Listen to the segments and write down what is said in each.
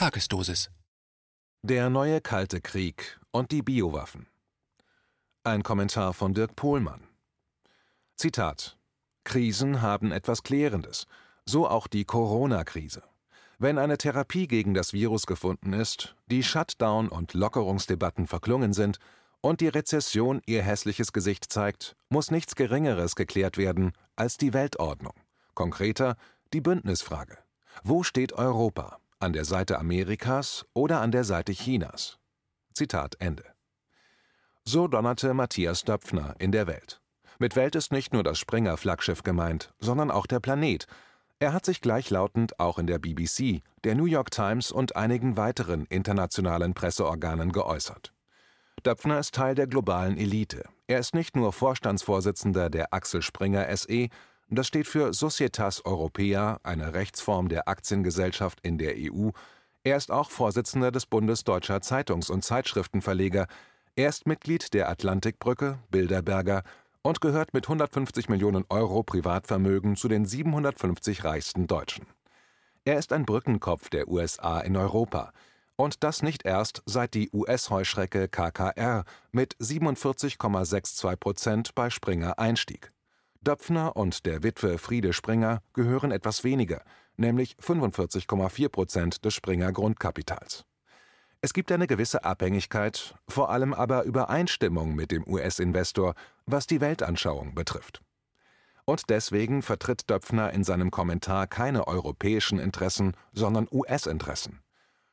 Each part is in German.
Tagesdosis. Der neue Kalte Krieg und die Biowaffen. Ein Kommentar von Dirk Pohlmann. Zitat: Krisen haben etwas Klärendes, so auch die Corona-Krise. Wenn eine Therapie gegen das Virus gefunden ist, die Shutdown- und Lockerungsdebatten verklungen sind und die Rezession ihr hässliches Gesicht zeigt, muss nichts Geringeres geklärt werden als die Weltordnung. Konkreter die Bündnisfrage. Wo steht Europa? An der Seite Amerikas oder an der Seite Chinas? Zitat Ende. So donnerte Matthias Döpfner in der Welt. Mit Welt ist nicht nur das Springer-Flaggschiff gemeint, sondern auch der Planet. Er hat sich gleichlautend auch in der BBC, der New York Times und einigen weiteren internationalen Presseorganen geäußert. Döpfner ist Teil der globalen Elite. Er ist nicht nur Vorstandsvorsitzender der Axel Springer SE, das steht für Societas Europea, eine Rechtsform der Aktiengesellschaft in der EU. Er ist auch Vorsitzender des Bundes Deutscher Zeitungs- und Zeitschriftenverleger. Er ist Mitglied der Atlantikbrücke, Bilderberger und gehört mit 150 Millionen Euro Privatvermögen zu den 750 reichsten Deutschen. Er ist ein Brückenkopf der USA in Europa. Und das nicht erst, seit die US-Heuschrecke KKR mit 47,62 Prozent bei Springer einstieg. Döpfner und der Witwe Friede Springer gehören etwas weniger, nämlich 45,4 Prozent des Springer Grundkapitals. Es gibt eine gewisse Abhängigkeit, vor allem aber Übereinstimmung mit dem US-Investor, was die Weltanschauung betrifft. Und deswegen vertritt Döpfner in seinem Kommentar keine europäischen Interessen, sondern US-Interessen.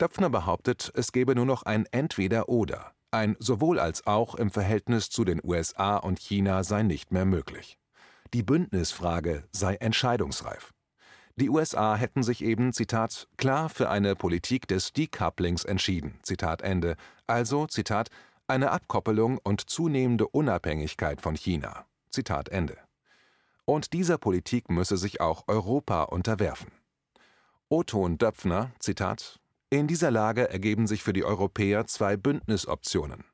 Döpfner behauptet, es gebe nur noch ein Entweder-Oder, ein sowohl als auch im Verhältnis zu den USA und China sei nicht mehr möglich. Die Bündnisfrage sei entscheidungsreif. Die USA hätten sich eben, Zitat, klar für eine Politik des Decouplings entschieden, Zitat Ende, also, Zitat, eine Abkoppelung und zunehmende Unabhängigkeit von China, Zitat Ende. Und dieser Politik müsse sich auch Europa unterwerfen. Oton Döpfner, Zitat, in dieser Lage ergeben sich für die Europäer zwei Bündnisoptionen.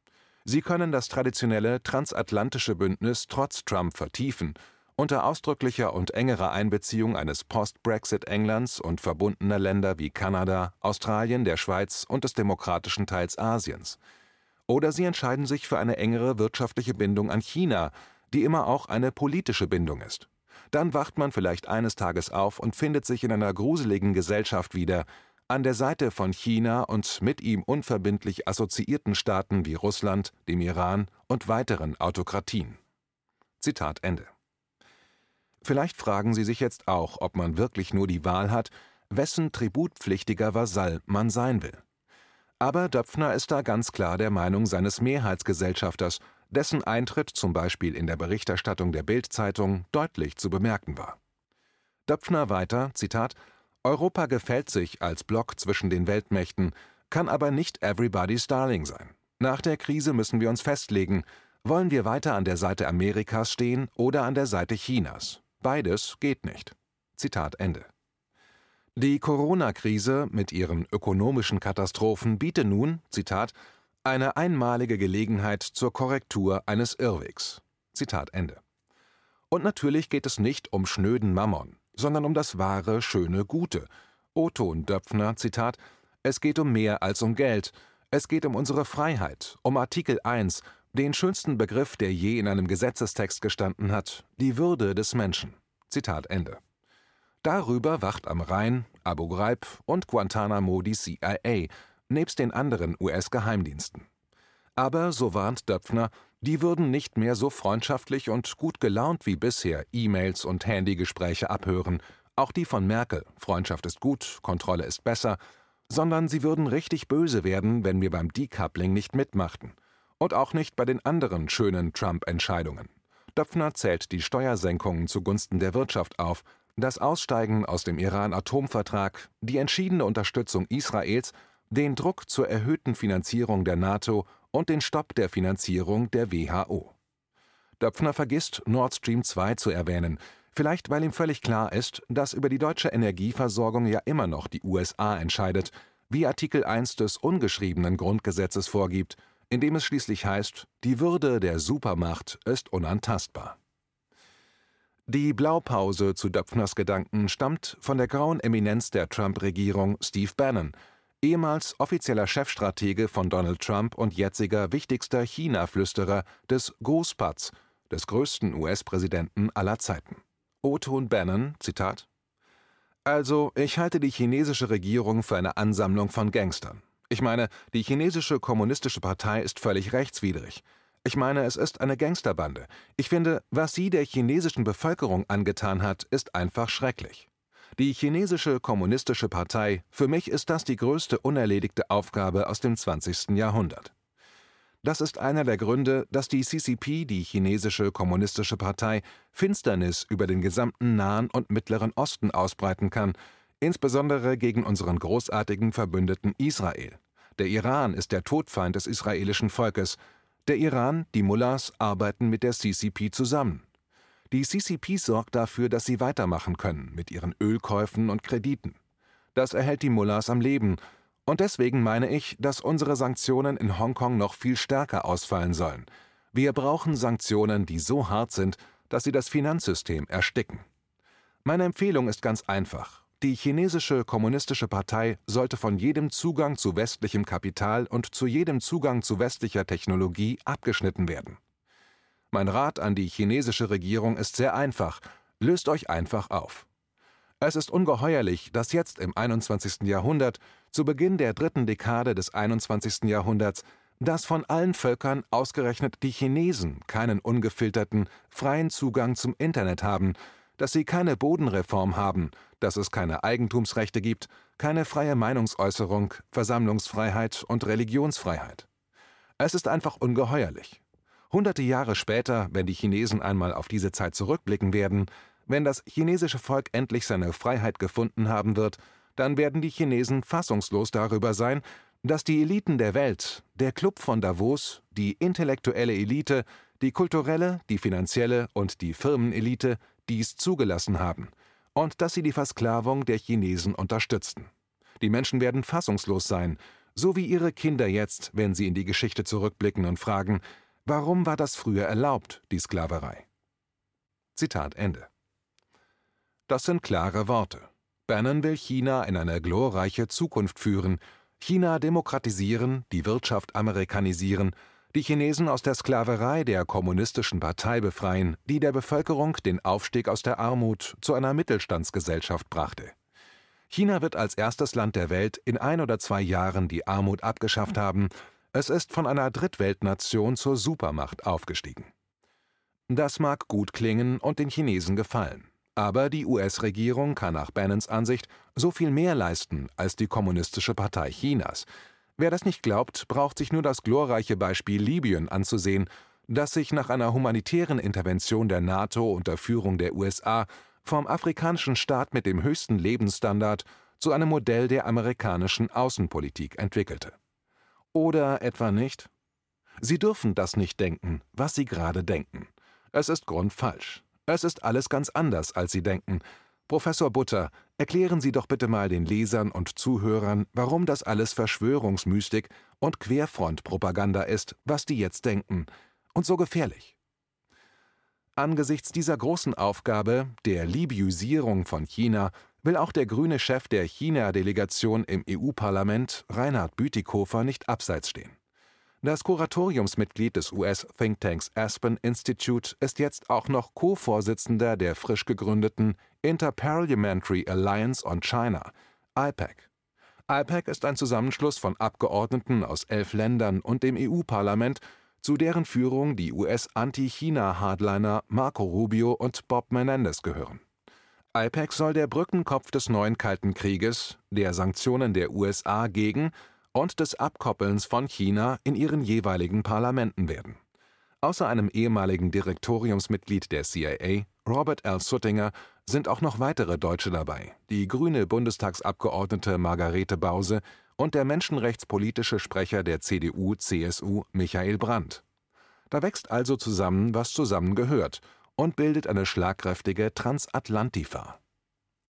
Sie können das traditionelle transatlantische Bündnis trotz Trump vertiefen unter ausdrücklicher und engerer Einbeziehung eines Post-Brexit-Englands und verbundener Länder wie Kanada, Australien, der Schweiz und des demokratischen Teils Asiens. Oder sie entscheiden sich für eine engere wirtschaftliche Bindung an China, die immer auch eine politische Bindung ist. Dann wacht man vielleicht eines Tages auf und findet sich in einer gruseligen Gesellschaft wieder, an der Seite von China und mit ihm unverbindlich assoziierten Staaten wie Russland, dem Iran und weiteren Autokratien. Zitat Ende. Vielleicht fragen Sie sich jetzt auch, ob man wirklich nur die Wahl hat, wessen tributpflichtiger Vasall man sein will. Aber Döpfner ist da ganz klar der Meinung seines Mehrheitsgesellschafters, dessen Eintritt zum Beispiel in der Berichterstattung der Bild-Zeitung deutlich zu bemerken war. Döpfner weiter, Zitat, Europa gefällt sich als Block zwischen den Weltmächten, kann aber nicht everybody's darling sein. Nach der Krise müssen wir uns festlegen, wollen wir weiter an der Seite Amerikas stehen oder an der Seite Chinas? Beides geht nicht. Zitat Ende. Die Corona-Krise mit ihren ökonomischen Katastrophen biete nun, Zitat, eine einmalige Gelegenheit zur Korrektur eines Irrwegs. Zitat Ende. Und natürlich geht es nicht um schnöden Mammon, sondern um das wahre, schöne, gute. Oton Döpfner, Zitat, es geht um mehr als um Geld. Es geht um unsere Freiheit, um Artikel 1, den schönsten Begriff, der je in einem Gesetzestext gestanden hat, die Würde des Menschen. Zitat Ende. Darüber wacht am Rhein, Abu Ghraib und Guantanamo die CIA, nebst den anderen US-Geheimdiensten. Aber, so warnt Döpfner, die würden nicht mehr so freundschaftlich und gut gelaunt wie bisher E-Mails und Handygespräche abhören, auch die von Merkel, Freundschaft ist gut, Kontrolle ist besser, sondern sie würden richtig böse werden, wenn wir beim Decoupling nicht mitmachten und auch nicht bei den anderen schönen Trump-Entscheidungen. Döpfner zählt die Steuersenkungen zugunsten der Wirtschaft auf, das Aussteigen aus dem Iran-Atomvertrag, die entschiedene Unterstützung Israels, den Druck zur erhöhten Finanzierung der NATO und den Stopp der Finanzierung der WHO. Döpfner vergisst, Nord Stream 2 zu erwähnen, vielleicht weil ihm völlig klar ist, dass über die deutsche Energieversorgung ja immer noch die USA entscheidet, wie Artikel 1 des ungeschriebenen Grundgesetzes vorgibt – in dem es schließlich heißt, die Würde der Supermacht ist unantastbar. Die Blaupause zu Döpfners Gedanken stammt von der grauen Eminenz der Trump-Regierung Steve Bannon. ehemals offizieller Chefstratege von Donald Trump und jetziger wichtigster China-Flüsterer des Großpats, des größten US-Präsidenten aller Zeiten. O-Ton Bannon, Zitat: Also, ich halte die chinesische Regierung für eine Ansammlung von Gangstern. Ich meine, die chinesische kommunistische Partei ist völlig rechtswidrig. Ich meine, es ist eine Gangsterbande. Ich finde, was sie der chinesischen Bevölkerung angetan hat, ist einfach schrecklich. Die chinesische kommunistische Partei, für mich ist das die größte unerledigte Aufgabe aus dem 20. Jahrhundert. Das ist einer der Gründe, dass die CCP, die chinesische kommunistische Partei, Finsternis über den gesamten Nahen und Mittleren Osten ausbreiten kann, insbesondere gegen unseren großartigen Verbündeten Israel. Der Iran ist der Todfeind des israelischen Volkes, der Iran, die Mullahs arbeiten mit der CCP zusammen. Die CCP sorgt dafür, dass sie weitermachen können mit ihren Ölkäufen und Krediten. Das erhält die Mullahs am Leben, und deswegen meine ich, dass unsere Sanktionen in Hongkong noch viel stärker ausfallen sollen. Wir brauchen Sanktionen, die so hart sind, dass sie das Finanzsystem ersticken. Meine Empfehlung ist ganz einfach. Die chinesische Kommunistische Partei sollte von jedem Zugang zu westlichem Kapital und zu jedem Zugang zu westlicher Technologie abgeschnitten werden. Mein Rat an die chinesische Regierung ist sehr einfach. Löst euch einfach auf. Es ist ungeheuerlich, dass jetzt im 21. Jahrhundert, zu Beginn der dritten Dekade des 21. Jahrhunderts, dass von allen Völkern ausgerechnet die Chinesen keinen ungefilterten, freien Zugang zum Internet haben, dass sie keine Bodenreform haben, dass es keine Eigentumsrechte gibt, keine freie Meinungsäußerung, Versammlungsfreiheit und Religionsfreiheit. Es ist einfach ungeheuerlich. Hunderte Jahre später, wenn die Chinesen einmal auf diese Zeit zurückblicken werden, wenn das chinesische Volk endlich seine Freiheit gefunden haben wird, dann werden die Chinesen fassungslos darüber sein, dass die Eliten der Welt, der Club von Davos, die intellektuelle Elite, die kulturelle, die finanzielle und die Firmenelite dies zugelassen haben und dass sie die Versklavung der Chinesen unterstützten. Die Menschen werden fassungslos sein, so wie ihre Kinder jetzt, wenn sie in die Geschichte zurückblicken und fragen, warum war das früher erlaubt, die Sklaverei? Zitat Ende. Das sind klare Worte. Bannon will China in eine glorreiche Zukunft führen, China demokratisieren, die Wirtschaft amerikanisieren die Chinesen aus der Sklaverei der kommunistischen Partei befreien, die der Bevölkerung den Aufstieg aus der Armut zu einer Mittelstandsgesellschaft brachte. China wird als erstes Land der Welt in ein oder zwei Jahren die Armut abgeschafft haben, es ist von einer Drittweltnation zur Supermacht aufgestiegen. Das mag gut klingen und den Chinesen gefallen. Aber die US-Regierung kann nach Bannons Ansicht so viel mehr leisten als die Kommunistische Partei Chinas, Wer das nicht glaubt, braucht sich nur das glorreiche Beispiel Libyen anzusehen, das sich nach einer humanitären Intervention der NATO unter Führung der USA vom afrikanischen Staat mit dem höchsten Lebensstandard zu einem Modell der amerikanischen Außenpolitik entwickelte. Oder etwa nicht? Sie dürfen das nicht denken, was Sie gerade denken. Es ist grundfalsch. Es ist alles ganz anders, als Sie denken, Professor Butter, erklären Sie doch bitte mal den Lesern und Zuhörern, warum das alles Verschwörungsmystik und Querfrontpropaganda ist, was die jetzt denken, und so gefährlich. Angesichts dieser großen Aufgabe, der Libyisierung von China, will auch der grüne Chef der China-Delegation im EU-Parlament, Reinhard Bütikofer, nicht abseits stehen. Das Kuratoriumsmitglied des US-Thinktanks Aspen Institute ist jetzt auch noch Co-Vorsitzender der frisch gegründeten Interparliamentary Alliance on China, IPAC. IPAC ist ein Zusammenschluss von Abgeordneten aus elf Ländern und dem EU-Parlament, zu deren Führung die US-Anti-China-Hardliner Marco Rubio und Bob Menendez gehören. IPAC soll der Brückenkopf des neuen Kalten Krieges, der Sanktionen der USA gegen und des Abkoppelns von China in ihren jeweiligen Parlamenten werden. Außer einem ehemaligen Direktoriumsmitglied der CIA, Robert L. Suttinger, sind auch noch weitere Deutsche dabei, die grüne Bundestagsabgeordnete Margarete Bause und der menschenrechtspolitische Sprecher der CDU-CSU Michael Brandt. Da wächst also zusammen, was zusammengehört und bildet eine schlagkräftige Transatlantifa.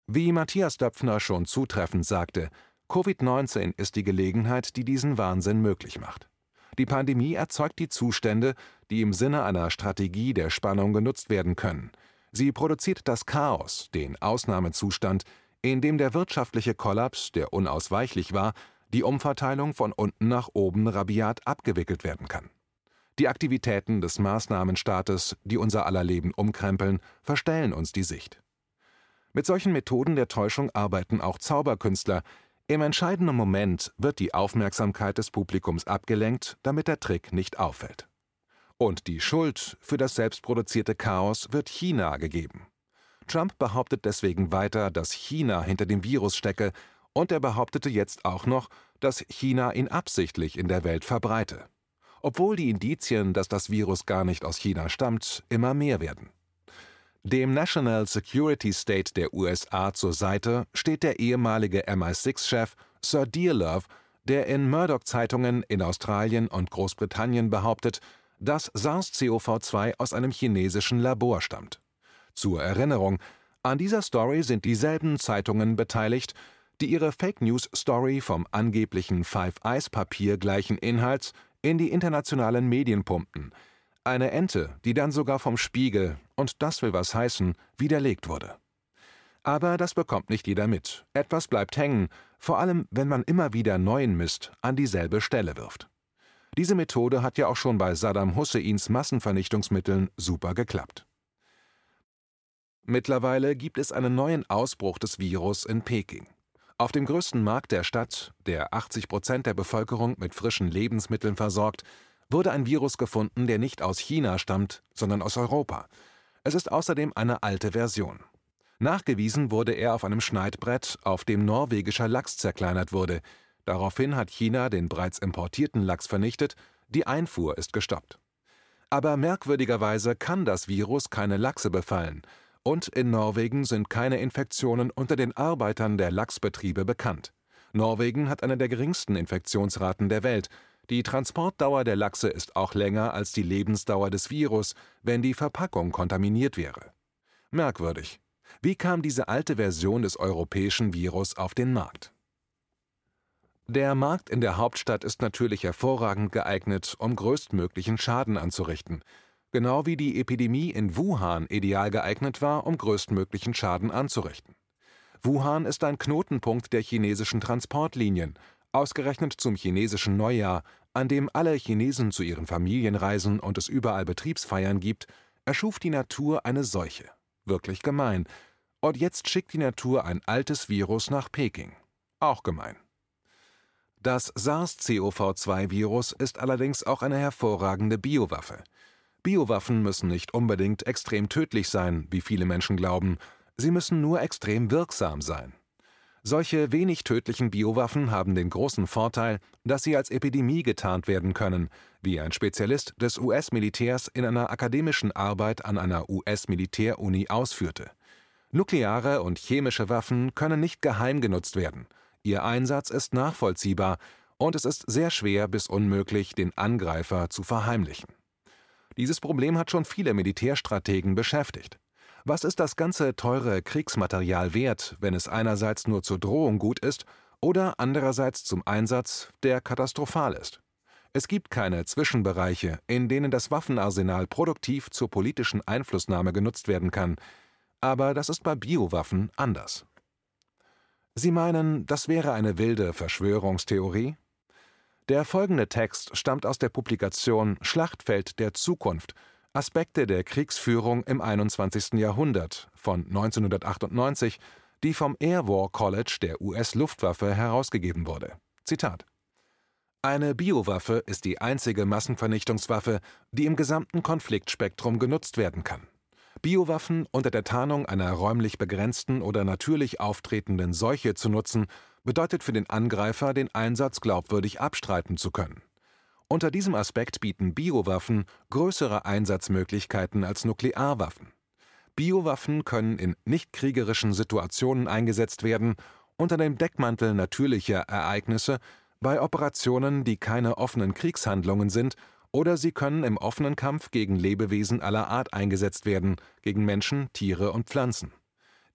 Wie Matthias Döpfner schon zutreffend sagte, Covid-19 ist die Gelegenheit, die diesen Wahnsinn möglich macht. Die Pandemie erzeugt die Zustände, die im Sinne einer Strategie der Spannung genutzt werden können. Sie produziert das Chaos, den Ausnahmezustand, in dem der wirtschaftliche Kollaps, der unausweichlich war, die Umverteilung von unten nach oben rabiat abgewickelt werden kann. Die Aktivitäten des Maßnahmenstaates, die unser aller Leben umkrempeln, verstellen uns die Sicht. Mit solchen Methoden der Täuschung arbeiten auch Zauberkünstler. Im entscheidenden Moment wird die Aufmerksamkeit des Publikums abgelenkt, damit der Trick nicht auffällt. Und die Schuld für das selbstproduzierte Chaos wird China gegeben. Trump behauptet deswegen weiter, dass China hinter dem Virus stecke, und er behauptete jetzt auch noch, dass China ihn absichtlich in der Welt verbreite. Obwohl die Indizien, dass das Virus gar nicht aus China stammt, immer mehr werden. Dem National Security State der USA zur Seite steht der ehemalige MI6-Chef Sir Dearlove, der in Murdoch-Zeitungen in Australien und Großbritannien behauptet, dass SARS-CoV-2 aus einem chinesischen Labor stammt. Zur Erinnerung, an dieser Story sind dieselben Zeitungen beteiligt, die ihre Fake News Story vom angeblichen Five Eyes Papier gleichen Inhalts in die internationalen Medien pumpten, eine Ente, die dann sogar vom Spiegel, und das will was heißen, widerlegt wurde. Aber das bekommt nicht jeder mit. Etwas bleibt hängen, vor allem wenn man immer wieder neuen Mist an dieselbe Stelle wirft. Diese Methode hat ja auch schon bei Saddam Husseins Massenvernichtungsmitteln super geklappt. Mittlerweile gibt es einen neuen Ausbruch des Virus in Peking. Auf dem größten Markt der Stadt, der 80 Prozent der Bevölkerung mit frischen Lebensmitteln versorgt, wurde ein Virus gefunden, der nicht aus China stammt, sondern aus Europa. Es ist außerdem eine alte Version. Nachgewiesen wurde er auf einem Schneidbrett, auf dem norwegischer Lachs zerkleinert wurde. Daraufhin hat China den bereits importierten Lachs vernichtet, die Einfuhr ist gestoppt. Aber merkwürdigerweise kann das Virus keine Lachse befallen, und in Norwegen sind keine Infektionen unter den Arbeitern der Lachsbetriebe bekannt. Norwegen hat eine der geringsten Infektionsraten der Welt, die Transportdauer der Lachse ist auch länger als die Lebensdauer des Virus, wenn die Verpackung kontaminiert wäre. Merkwürdig. Wie kam diese alte Version des europäischen Virus auf den Markt? Der Markt in der Hauptstadt ist natürlich hervorragend geeignet, um größtmöglichen Schaden anzurichten, genau wie die Epidemie in Wuhan ideal geeignet war, um größtmöglichen Schaden anzurichten. Wuhan ist ein Knotenpunkt der chinesischen Transportlinien, Ausgerechnet zum chinesischen Neujahr, an dem alle Chinesen zu ihren Familien reisen und es überall Betriebsfeiern gibt, erschuf die Natur eine Seuche. Wirklich gemein. Und jetzt schickt die Natur ein altes Virus nach Peking. Auch gemein. Das SARS-CoV-2-Virus ist allerdings auch eine hervorragende Biowaffe. Biowaffen müssen nicht unbedingt extrem tödlich sein, wie viele Menschen glauben, sie müssen nur extrem wirksam sein. Solche wenig tödlichen Biowaffen haben den großen Vorteil, dass sie als Epidemie getarnt werden können, wie ein Spezialist des US-Militärs in einer akademischen Arbeit an einer US-Militäruni ausführte. Nukleare und chemische Waffen können nicht geheim genutzt werden. Ihr Einsatz ist nachvollziehbar und es ist sehr schwer bis unmöglich, den Angreifer zu verheimlichen. Dieses Problem hat schon viele Militärstrategen beschäftigt. Was ist das ganze teure Kriegsmaterial wert, wenn es einerseits nur zur Drohung gut ist oder andererseits zum Einsatz, der katastrophal ist? Es gibt keine Zwischenbereiche, in denen das Waffenarsenal produktiv zur politischen Einflussnahme genutzt werden kann, aber das ist bei Biowaffen anders. Sie meinen, das wäre eine wilde Verschwörungstheorie? Der folgende Text stammt aus der Publikation Schlachtfeld der Zukunft Aspekte der Kriegsführung im 21. Jahrhundert von 1998, die vom Air War College der US-Luftwaffe herausgegeben wurde. Zitat Eine Biowaffe ist die einzige Massenvernichtungswaffe, die im gesamten Konfliktspektrum genutzt werden kann. Biowaffen unter der Tarnung einer räumlich begrenzten oder natürlich auftretenden Seuche zu nutzen, bedeutet für den Angreifer, den Einsatz glaubwürdig abstreiten zu können. Unter diesem Aspekt bieten Biowaffen größere Einsatzmöglichkeiten als Nuklearwaffen. Biowaffen können in nichtkriegerischen Situationen eingesetzt werden, unter dem Deckmantel natürlicher Ereignisse, bei Operationen, die keine offenen Kriegshandlungen sind, oder sie können im offenen Kampf gegen Lebewesen aller Art eingesetzt werden, gegen Menschen, Tiere und Pflanzen.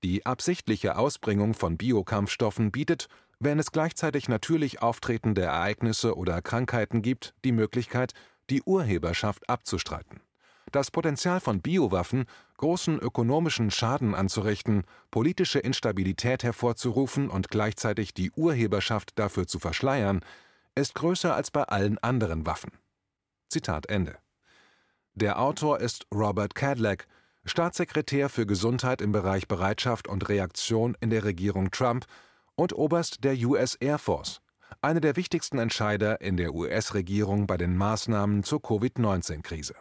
Die absichtliche Ausbringung von Biokampfstoffen bietet wenn es gleichzeitig natürlich auftretende Ereignisse oder Krankheiten gibt, die Möglichkeit, die Urheberschaft abzustreiten. Das Potenzial von Biowaffen, großen ökonomischen Schaden anzurichten, politische Instabilität hervorzurufen und gleichzeitig die Urheberschaft dafür zu verschleiern, ist größer als bei allen anderen Waffen. Zitat Ende. Der Autor ist Robert Cadlack, Staatssekretär für Gesundheit im Bereich Bereitschaft und Reaktion in der Regierung Trump und Oberst der US Air Force, einer der wichtigsten Entscheider in der US-Regierung bei den Maßnahmen zur Covid-19-Krise